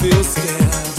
Yeah, feel scared.